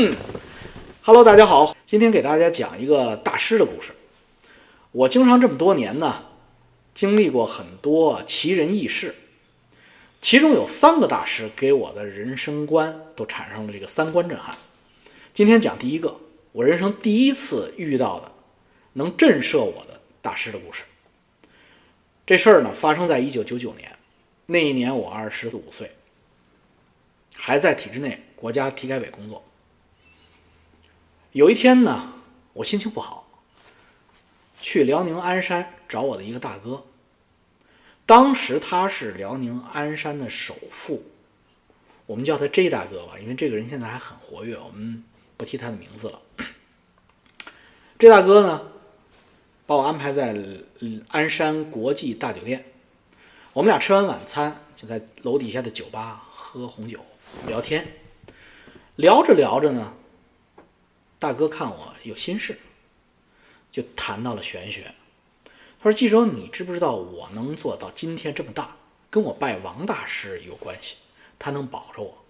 嗯，Hello，大家好，今天给大家讲一个大师的故事。我经常这么多年呢，经历过很多奇人异事，其中有三个大师给我的人生观都产生了这个三观震撼。今天讲第一个，我人生第一次遇到的能震慑我的大师的故事。这事儿呢，发生在一九九九年，那一年我二十五岁，还在体制内国家体改委工作。有一天呢，我心情不好，去辽宁鞍山找我的一个大哥。当时他是辽宁鞍山的首富，我们叫他 J 大哥吧，因为这个人现在还很活跃，我们。不提他的名字了。这大哥呢，把我安排在鞍山国际大酒店。我们俩吃完晚餐，就在楼底下的酒吧喝红酒聊天。聊着聊着呢，大哥看我有心事，就谈到了玄学。他说：“记者，你知不知道我能做到今天这么大，跟我拜王大师有关系？他能保着我。”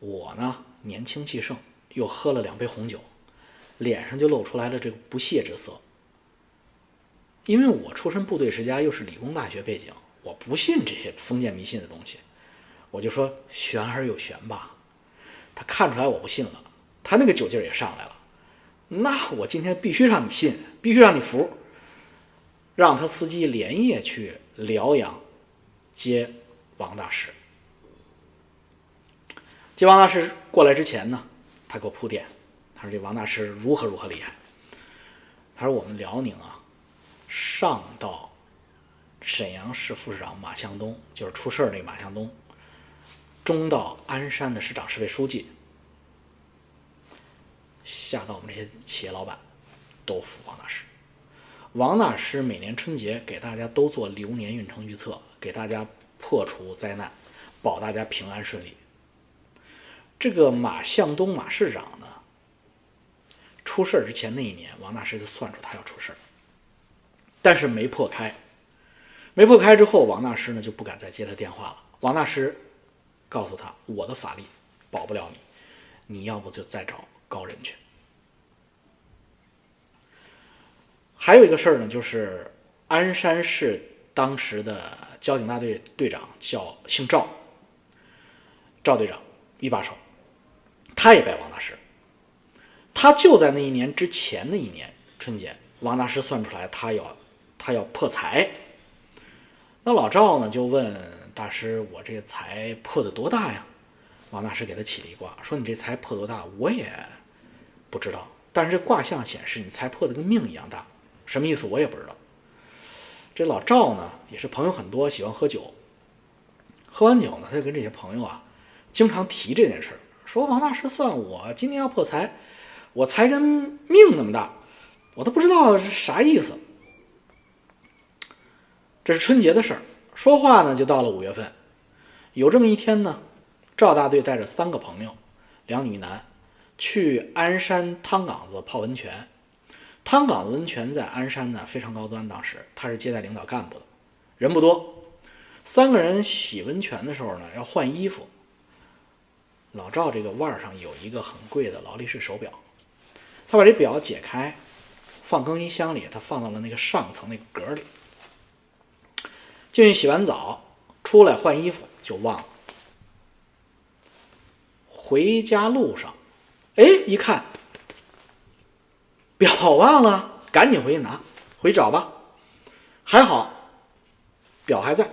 我呢，年轻气盛，又喝了两杯红酒，脸上就露出来了这个不屑之色。因为我出身部队世家，又是理工大学背景，我不信这些封建迷信的东西。我就说玄而有玄吧。他看出来我不信了，他那个酒劲儿也上来了。那我今天必须让你信，必须让你服。让他司机连夜去辽阳接王大师。接王大师过来之前呢，他给我铺垫，他说这王大师如何如何厉害。他说我们辽宁啊，上到沈阳市副市长马向东，就是出事儿那个马向东，中到鞍山的市长、市委书记，下到我们这些企业老板，都服王大师。王大师每年春节给大家都做流年运程预测，给大家破除灾难，保大家平安顺利。这个马向东马市长呢，出事儿之前那一年，王大师就算出他要出事儿，但是没破开，没破开之后，王大师呢就不敢再接他电话了。王大师告诉他：“我的法力保不了你，你要不就再找高人去。”还有一个事儿呢，就是鞍山市当时的交警大队队长叫姓赵，赵队长一把手。他也拜王大师，他就在那一年之前的一年春节，王大师算出来他要他要破财。那老赵呢就问大师：“我这财破的多大呀？”王大师给他起了一卦，说：“你这财破多大，我也不知道。但是这卦象显示你财破的跟命一样大，什么意思我也不知道。”这老赵呢也是朋友很多，喜欢喝酒。喝完酒呢，他就跟这些朋友啊经常提这件事儿。说王大师算我今年要破财，我财跟命那么大，我都不知道是啥意思。这是春节的事儿，说话呢就到了五月份。有这么一天呢，赵大队带着三个朋友，两女一男，去鞍山汤岗子泡温泉。汤岗子温泉在鞍山呢非常高端，当时他是接待领导干部的，人不多。三个人洗温泉的时候呢，要换衣服。老赵这个腕儿上有一个很贵的劳力士手表，他把这表解开，放更衣箱里，他放到了那个上层那个格里。进去洗完澡，出来换衣服就忘了。回家路上，哎，一看表忘了，赶紧回去拿，回去找吧。还好，表还在，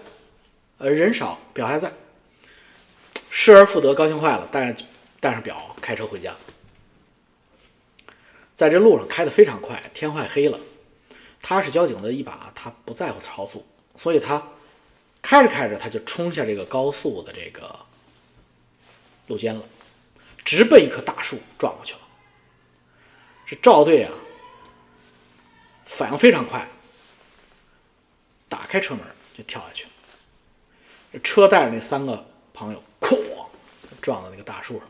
呃，人少，表还在。失而复得，高兴坏了，带上带上表开车回家。在这路上开得非常快，天快黑了。他是交警的一把，他不在乎超速，所以他开着开着他就冲下这个高速的这个路肩了，直奔一棵大树撞过去了。这赵队啊，反应非常快，打开车门就跳下去了。车带着那三个朋友。哐！撞到那个大树上，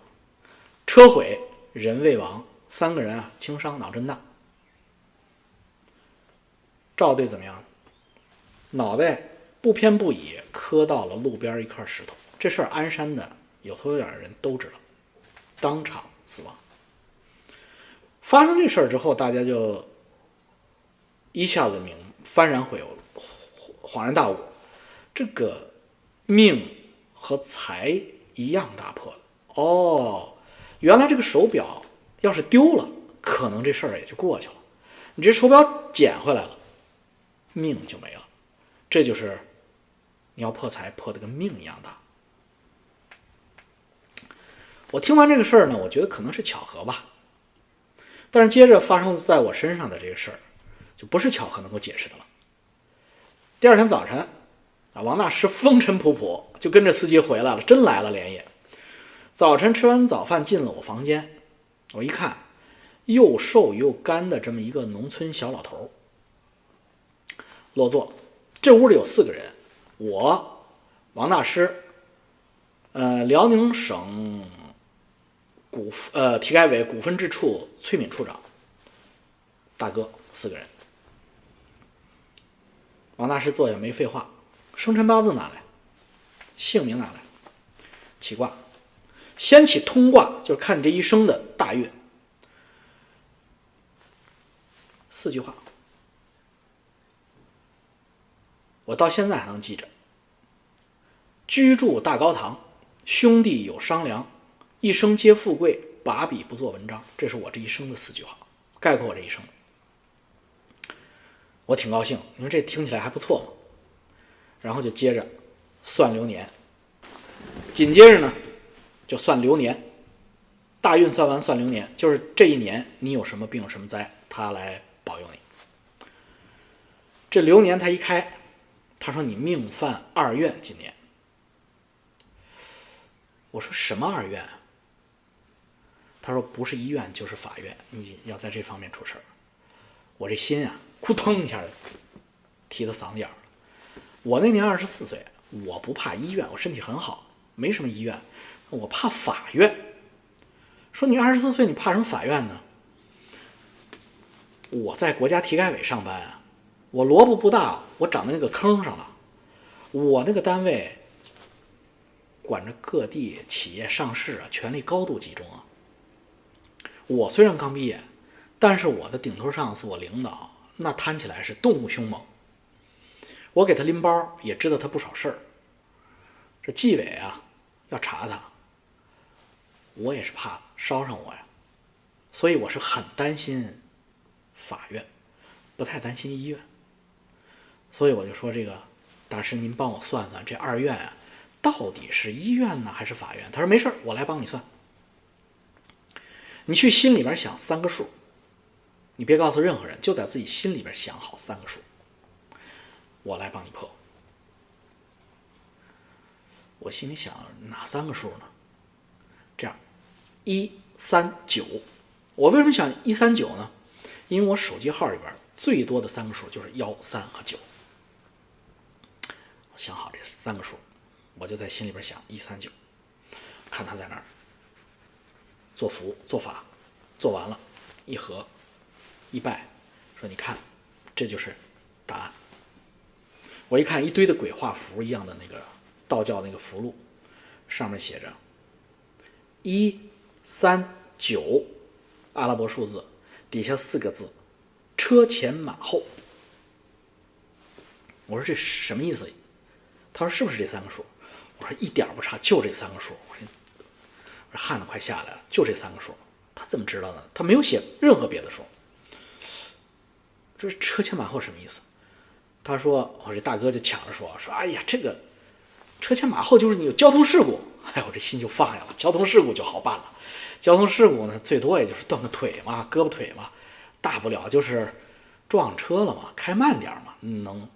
车毁人未亡，三个人啊轻伤，脑震荡。赵队怎么样？脑袋不偏不倚磕到了路边一块石头。这事儿鞍山的有头有脸的人都知道。当场死亡。发生这事儿之后，大家就一下子明幡然悔悟，恍然大悟，这个命和财一样大破的哦。原来这个手表要是丢了，可能这事儿也就过去了。你这手表捡回来了，命就没了。这就是你要破财，破的跟命一样大。我听完这个事儿呢，我觉得可能是巧合吧。但是接着发生在我身上的这个事儿，就不是巧合能够解释的了。第二天早晨，啊，王大师风尘仆仆就跟着司机回来了，真来了连夜。早晨吃完早饭，进了我房间，我一看，又瘦又干的这么一个农村小老头落座。这屋里有四个人，我，王大师，呃，辽宁省股呃体改委股份制处崔敏处长，大哥，四个人。王大师坐下没废话，生辰八字拿来，姓名拿来，起卦。先起通卦，就是看你这一生的大运。四句话，我到现在还能记着。居住大高堂，兄弟有商量，一生皆富贵，把笔不做文章。这是我这一生的四句话，概括我这一生。我挺高兴，因为这听起来还不错嘛。然后就接着算流年，紧接着呢。就算流年，大运算完算流年，就是这一年你有什么病什么灾，他来保佑你。这流年他一开，他说你命犯二院，今年。我说什么二院？他说不是医院就是法院，你要在这方面出事儿。我这心啊，扑腾一下提到嗓子眼儿我那年二十四岁，我不怕医院，我身体很好，没什么医院。我怕法院，说你二十四岁，你怕什么法院呢？我在国家体改委上班啊，我萝卜不大，我长在那个坑上了。我那个单位管着各地企业上市啊，权力高度集中啊。我虽然刚毕业，但是我的顶头上司，我领导那摊起来是动物凶猛。我给他拎包，也知道他不少事儿。这纪委啊，要查他。我也是怕烧上我呀，所以我是很担心法院，不太担心医院。所以我就说这个大师，您帮我算算这二院啊，到底是医院呢还是法院？他说没事儿我来帮你算。你去心里边想三个数，你别告诉任何人，就在自己心里边想好三个数，我来帮你破。我心里想哪三个数呢？这样。一三九，我为什么想一三九呢？因为我手机号里边最多的三个数就是幺三和九。想好这三个数，我就在心里边想一三九，看他在那儿做符做法，做完了，一合一拜，说你看，这就是答案。我一看一堆的鬼画符一样的那个道教那个符箓，上面写着一。三九，阿拉伯数字，底下四个字，车前马后。我说这什么意思？他说是不是这三个数？我说一点不差，就这三个数。我说，我说汗都快下来了，就这三个数。他怎么知道呢？他没有写任何别的数。这车前马后什么意思？他说，我这大哥就抢着说说，哎呀，这个车前马后就是你有交通事故。哎，我这心就放下了，交通事故就好办了。交通事故呢，最多也就是断个腿嘛，胳膊腿嘛，大不了就是撞车了嘛，开慢点嘛，能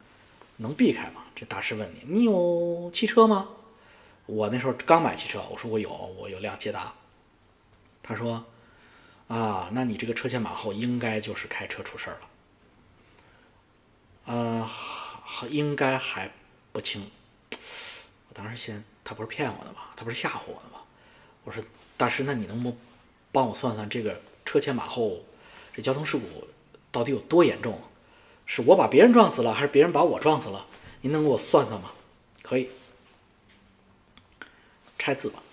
能避开吗？大师问你，你有汽车吗？我那时候刚买汽车，我说我有，我有辆捷达。他说啊，那你这个车前马后应该就是开车出事儿了。呃，应该还不清。我当时先，他不是骗我的吗？他不是吓唬我的吗？我说。大师，那你能不能帮我算算这个车前马后，这交通事故到底有多严重？是我把别人撞死了，还是别人把我撞死了？您能给我算算吗？可以，拆字吧。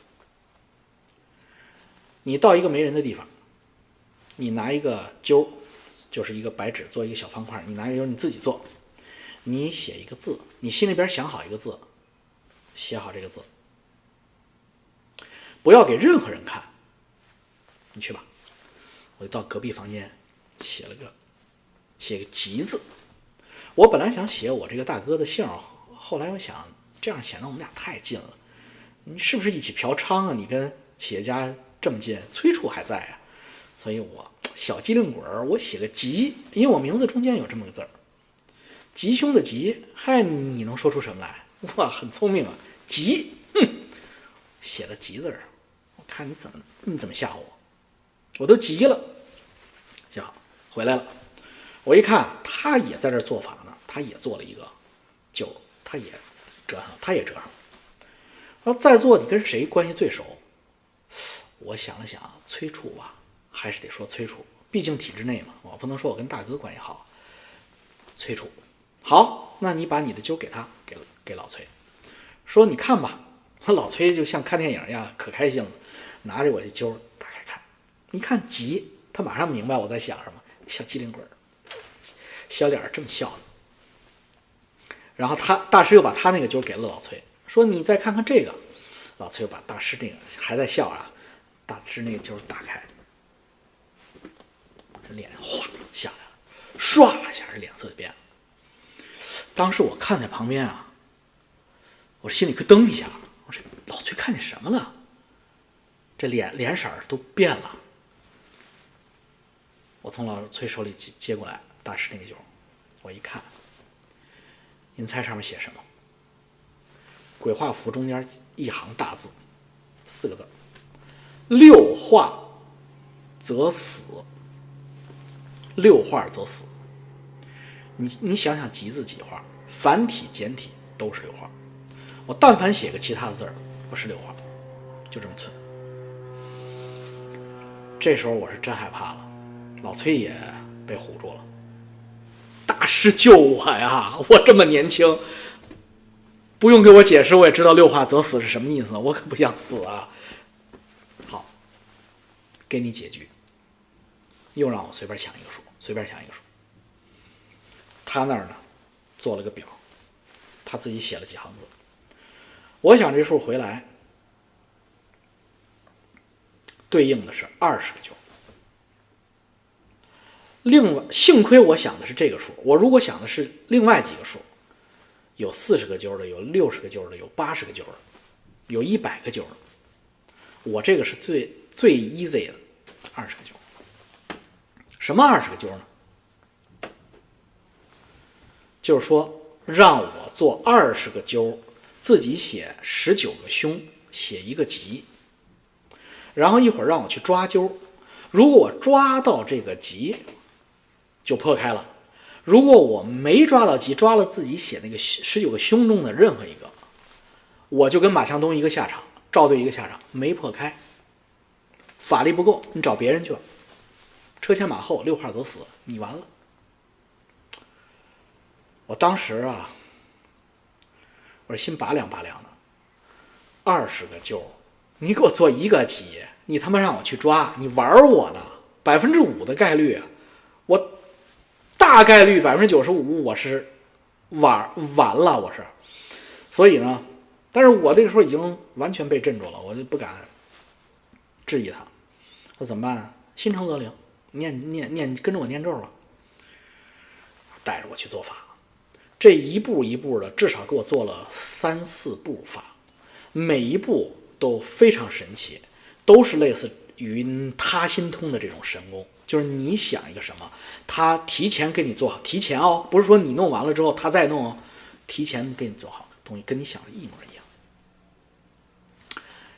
你到一个没人的地方，你拿一个揪，就是一个白纸做一个小方块，你拿一个揪你自己做，你写一个字，你心里边想好一个字，写好这个字，不要给任何人看。你去吧，我就到隔壁房间写了个写个吉字。我本来想写我这个大哥的姓，后来我想这样显得我们俩太近了。你是不是一起嫖娼啊？你跟企业家这么近，崔处还在啊，所以我小机灵鬼儿，我写个吉，因为我名字中间有这么个字儿，吉凶的吉。嗨，你能说出什么来？哇，很聪明啊，吉，哼，写的吉字儿，我看你怎么你怎么吓唬我，我都急了。行，回来了，我一看他也在这做法，他也做了一个，就他也折上，他也折上。那在座你跟谁关系最熟？我想了想，崔处吧，还是得说崔处，毕竟体制内嘛，我不能说我跟大哥关系好。崔处，好，那你把你的揪给他，给给老崔，说你看吧。老崔就像看电影一样，可开心了，拿着我的揪打开看，一看急，他马上明白我在想什么，小机灵鬼，小脸儿这么笑的。然后他大师又把他那个揪给了老崔。说你再看看这个，老崔又把大师那个还在笑啊，大师那个就是打开，这脸哗下来了，唰一下这脸色就变了。当时我看在旁边啊，我心里咯噔一下，我说老崔看见什么了？这脸脸色都变了。我从老崔手里接接过来大师那个酒，我一看，您猜上面写什么？鬼画符中间一行大字，四个字六画则死。六画则死。你你想想，吉字几画？繁体简体都是六画。我但凡写个其他的字儿，不是六画，就这么存。这时候我是真害怕了，老崔也被唬住了。大师救我呀！我这么年轻。不用给我解释，我也知道“六化则死”是什么意思。我可不想死啊！好，给你解局。又让我随便想一个数，随便想一个数。他那儿呢，做了个表，他自己写了几行字。我想这数回来，对应的是二十个九。另外，幸亏我想的是这个数，我如果想的是另外几个数。有四十个揪的，有六十个揪的，有八十个揪的，有一百个揪的。我这个是最最 easy 的，二十个揪。什么二十个揪呢？就是说让我做二十个揪，自己写十九个凶，写一个吉。然后一会儿让我去抓揪，如果我抓到这个吉，就破开了。如果我没抓到吉，抓了自己写那个十九个凶中的任何一个，我就跟马向东一个下场，赵队一个下场，没破开，法力不够，你找别人去吧。车前马后，六号则死，你完了。我当时啊，我这心拔凉拔凉的，二十个揪，你给我做一个吉，你他妈让我去抓，你玩我呢？百分之五的概率，我。大概率百分之九十五，我是完完了，我是，所以呢，但是我这个时候已经完全被镇住了，我就不敢质疑他。那怎么办？心诚则灵，念念念，跟着我念咒吧，带着我去做法，这一步一步的，至少给我做了三四步法，每一步都非常神奇，都是类似于他心通的这种神功。就是你想一个什么，他提前给你做好，提前哦，不是说你弄完了之后他再弄哦，提前给你做好东西，跟你想的一模一样。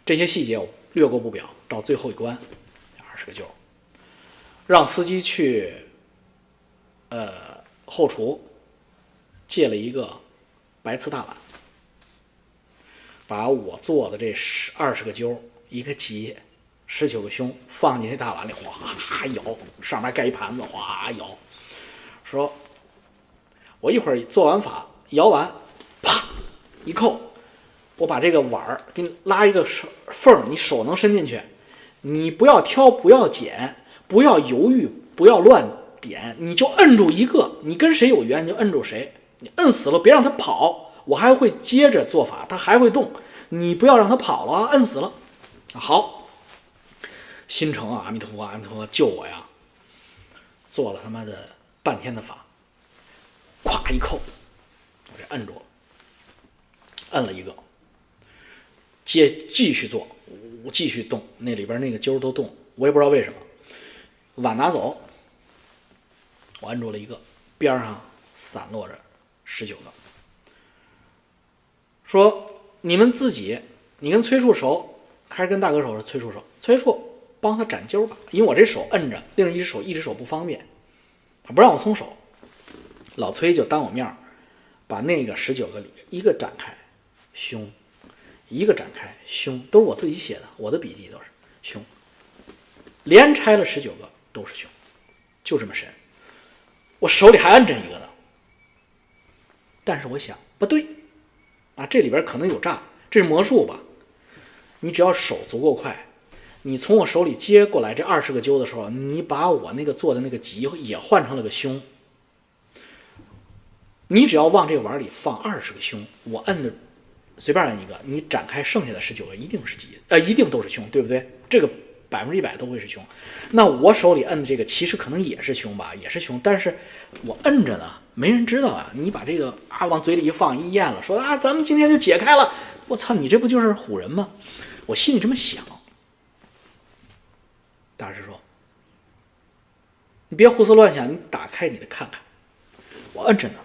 这些细节我略过不表，到最后一关，二十个揪，让司机去，呃，后厨借了一个白瓷大碗，把我做的这十二十个揪一个结。十九个胸放进那大碗里，哗舀，上面盖一盘子，哗舀。说，我一会儿做完法，舀完，啪一扣，我把这个碗儿给你拉一个手缝，你手能伸进去，你不要挑，不要拣，不要犹豫，不要乱点，你就摁住一个，你跟谁有缘你就摁住谁，你摁死了别让他跑，我还会接着做法，他还会动，你不要让他跑了，摁死了。好，心诚啊，阿弥陀佛，阿弥陀佛，救我呀！做了他妈的半天的法，咵一扣，我这摁住了，摁了一个，接继续做，我继续动，那里边那个揪都动，我也不知道为什么。碗拿走，我摁住了一个，边上散落着十九个。说你们自己，你跟崔处熟。还是跟大哥手是崔处熟，崔处帮他斩揪吧，因为我这手摁着，另一只手一只手不方便，他不让我松手。老崔就当我面把那个十九个里一个展开，胸；一个展开，胸，都是我自己写的，我的笔记都是胸。连拆了十九个都是胸，就这么神。我手里还摁着一个呢，但是我想不对，啊，这里边可能有诈，这是魔术吧？你只要手足够快，你从我手里接过来这二十个揪的时候，你把我那个做的那个吉也换成了个凶。你只要往这个碗里放二十个凶，我摁的随便摁一个，你展开剩下的十九个一定是吉，呃，一定都是凶，对不对？这个百分之一百都会是凶。那我手里摁的这个其实可能也是凶吧，也是凶，但是我摁着呢，没人知道啊。你把这个啊往嘴里一放一咽了，说啊咱们今天就解开了，我操，你这不就是唬人吗？我心里这么想，大师说：“你别胡思乱想，你打开你的看看。”我摁着呢，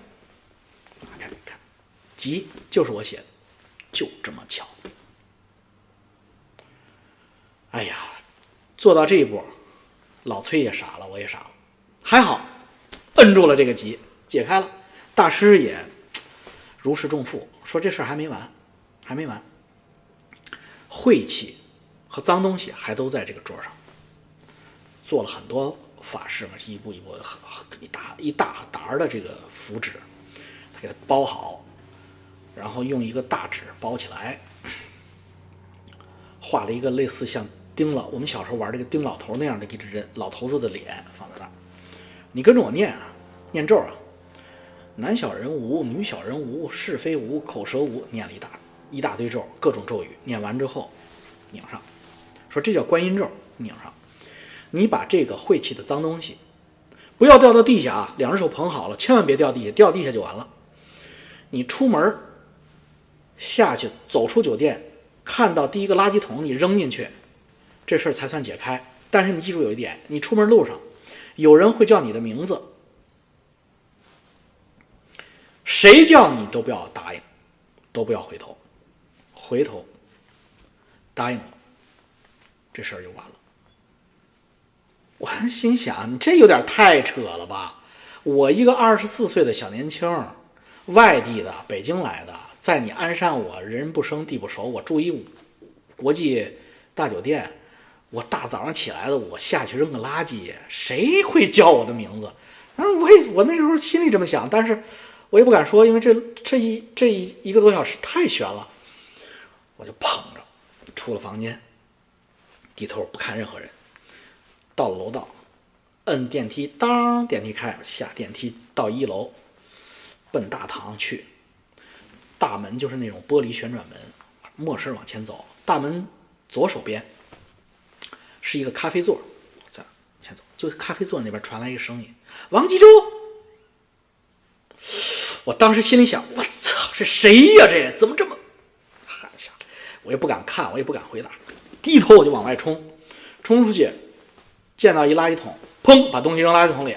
打开你看，急就是我写的，就这么巧。哎呀，做到这一步，老崔也傻了，我也傻了。还好，摁住了这个急，解开了。大师也如释重负，说这事儿还没完，还没完。晦气和脏东西还都在这个桌上，做了很多法事嘛，一步一步，一大一大沓的这个符纸，给它包好，然后用一个大纸包起来，画了一个类似像丁老我们小时候玩这个丁老头那样的一个人老头子的脸放在那儿，你跟着我念啊，念咒啊，男小人无，女小人无，是非无，口舌无，念了一大。一大堆咒，各种咒语，念完之后，拧上，说这叫观音咒，拧上。你把这个晦气的脏东西，不要掉到地下啊！两只手捧好了，千万别掉地下，掉地下就完了。你出门下去，走出酒店，看到第一个垃圾桶，你扔进去，这事儿才算解开。但是你记住有一点，你出门路上，有人会叫你的名字，谁叫你都不要答应，都不要回头。回头答应了，这事儿就完了。我还心想，你这有点太扯了吧？我一个二十四岁的小年轻，外地的，北京来的，在你鞍山，我人不生地不熟，我住一国际大酒店，我大早上起来的，我下去扔个垃圾，谁会叫我的名字？但是我也我那时候心里这么想，但是我也不敢说，因为这这一这一一个多小时太悬了。我就捧着出了房间，低头不看任何人，到了楼道，摁电梯，当电梯开，下电梯到一楼，奔大堂去。大门就是那种玻璃旋转门，没事往前走。大门左手边是一个咖啡座，在前走，就咖啡座那边传来一个声音：“王继洲。”我当时心里想：“我操，这谁呀？这怎么这么……”我也不敢看，我也不敢回答，低头我就往外冲，冲出去，见到一垃圾桶，砰，把东西扔垃圾桶里。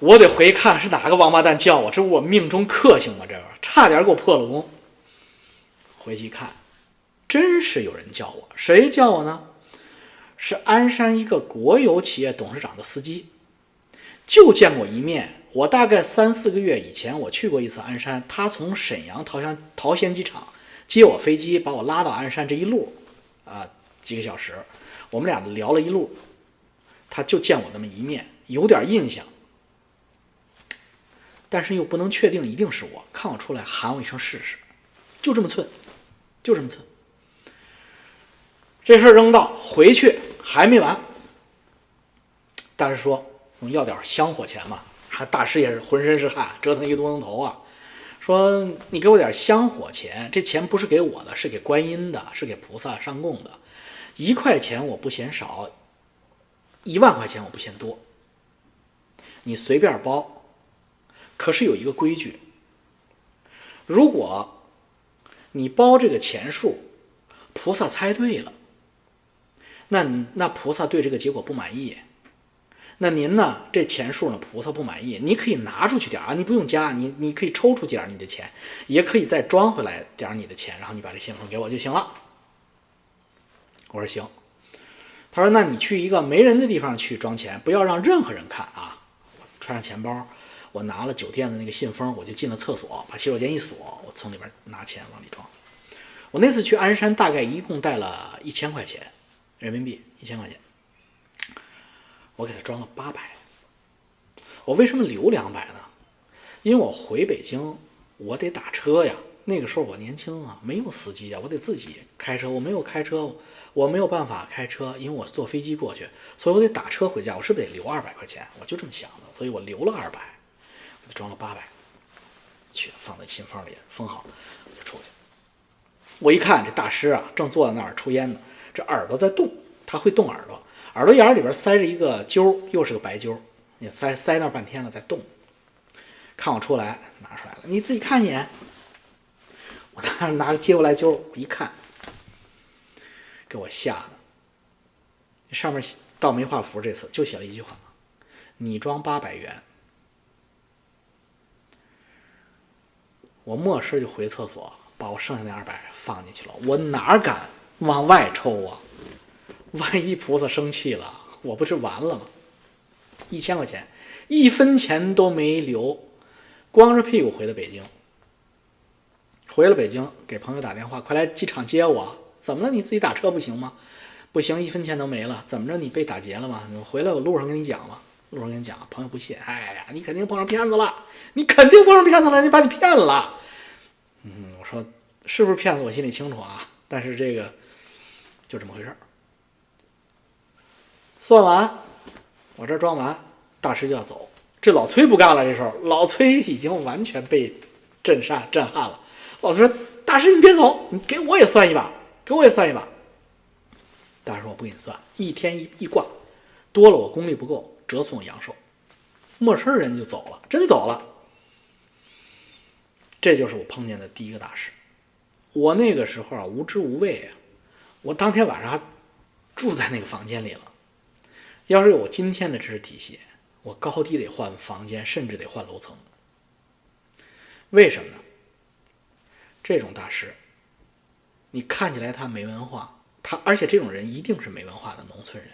我得回看是哪个王八蛋叫我，这不我命中克星吗？这个差点给我破了功。回去一看，真是有人叫我，谁叫我呢？是鞍山一个国有企业董事长的司机，就见过一面。我大概三四个月以前我去过一次鞍山，他从沈阳桃乡桃仙机场。接我飞机，把我拉到鞍山这一路，啊，几个小时，我们俩聊了一路，他就见我那么一面，有点印象，但是又不能确定一定是我，看我出来喊我一声试试，就这么寸，就这么寸。这事儿扔到回去还没完。大师说：“我要点香火钱嘛。”大师也是浑身是汗，折腾一个多钟头啊。说：“你给我点香火钱，这钱不是给我的，是给观音的，是给菩萨上供的。一块钱我不嫌少，一万块钱我不嫌多。你随便包，可是有一个规矩：如果你包这个钱数，菩萨猜对了，那那菩萨对这个结果不满意。”那您呢？这钱数呢？菩萨不满意，你可以拿出去点啊，你不用加，你你可以抽出点你的钱，也可以再装回来点你的钱，然后你把这信封给我就行了。我说行。他说：“那你去一个没人的地方去装钱，不要让任何人看啊。”我揣上钱包，我拿了酒店的那个信封，我就进了厕所，把洗手间一锁，我从里边拿钱往里装。我那次去鞍山，大概一共带了一千块钱人民币，一千块钱。我给他装了八百，我为什么留两百呢？因为我回北京，我得打车呀。那个时候我年轻啊，没有司机啊，我得自己开车。我没有开车，我没有办法开车，因为我坐飞机过去，所以我得打车回家。我是不是得留二百块钱？我就这么想的，所以我留了二百，我就装了八百，去放在信封里封好，我就出去。我一看这大师啊，正坐在那儿抽烟呢，这耳朵在动，他会动耳朵。耳朵眼里边塞着一个揪，又是个白揪，你塞塞那半天了，在动。看我出来，拿出来了，你自己看一眼。我拿拿接过来就，一看，给我吓的。上面倒没画符，这次就写了一句话：“你装八百元。”我没事就回厕所，把我剩下那二百放进去了。我哪敢往外抽啊？万一菩萨生气了，我不是完了吗？一千块钱，一分钱都没留，光着屁股回的北京。回了北京，给朋友打电话，快来机场接我。怎么了？你自己打车不行吗？不行，一分钱都没了。怎么着？你被打劫了吗？你回来，我路上跟你讲吧。路上跟你讲，朋友不信。哎呀，你肯定碰上骗子了，你肯定碰上骗子了，你把你骗了。嗯，我说是不是骗子？我心里清楚啊。但是这个就这么回事儿。算完，我这装完，大师就要走。这老崔不干了，这时候老崔已经完全被震撼震撼了。老师说：“大师，你别走，你给我也算一把，给我也算一把。”大师说：“我不给你算，一天一一卦，多了我功力不够，折损我阳寿。”陌生人就走了，真走了。这就是我碰见的第一个大师。我那个时候啊，无知无畏啊，我当天晚上还住在那个房间里了。要是有我今天的知识体系，我高低得换房间，甚至得换楼层。为什么呢？这种大师，你看起来他没文化，他而且这种人一定是没文化的农村人，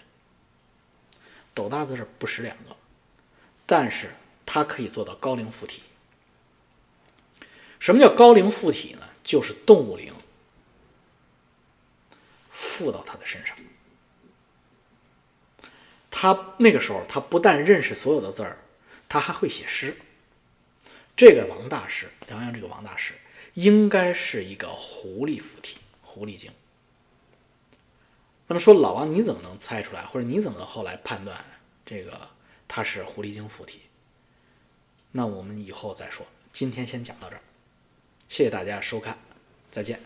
斗大字不识两个，但是他可以做到高龄附体。什么叫高龄附体呢？就是动物灵附到他的身上。他那个时候，他不但认识所有的字儿，他还会写诗。这个王大师，梁阳这个王大师，应该是一个狐狸附体，狐狸精。那么说，老王你怎么能猜出来，或者你怎么能后来判断这个他是狐狸精附体？那我们以后再说，今天先讲到这儿，谢谢大家收看，再见。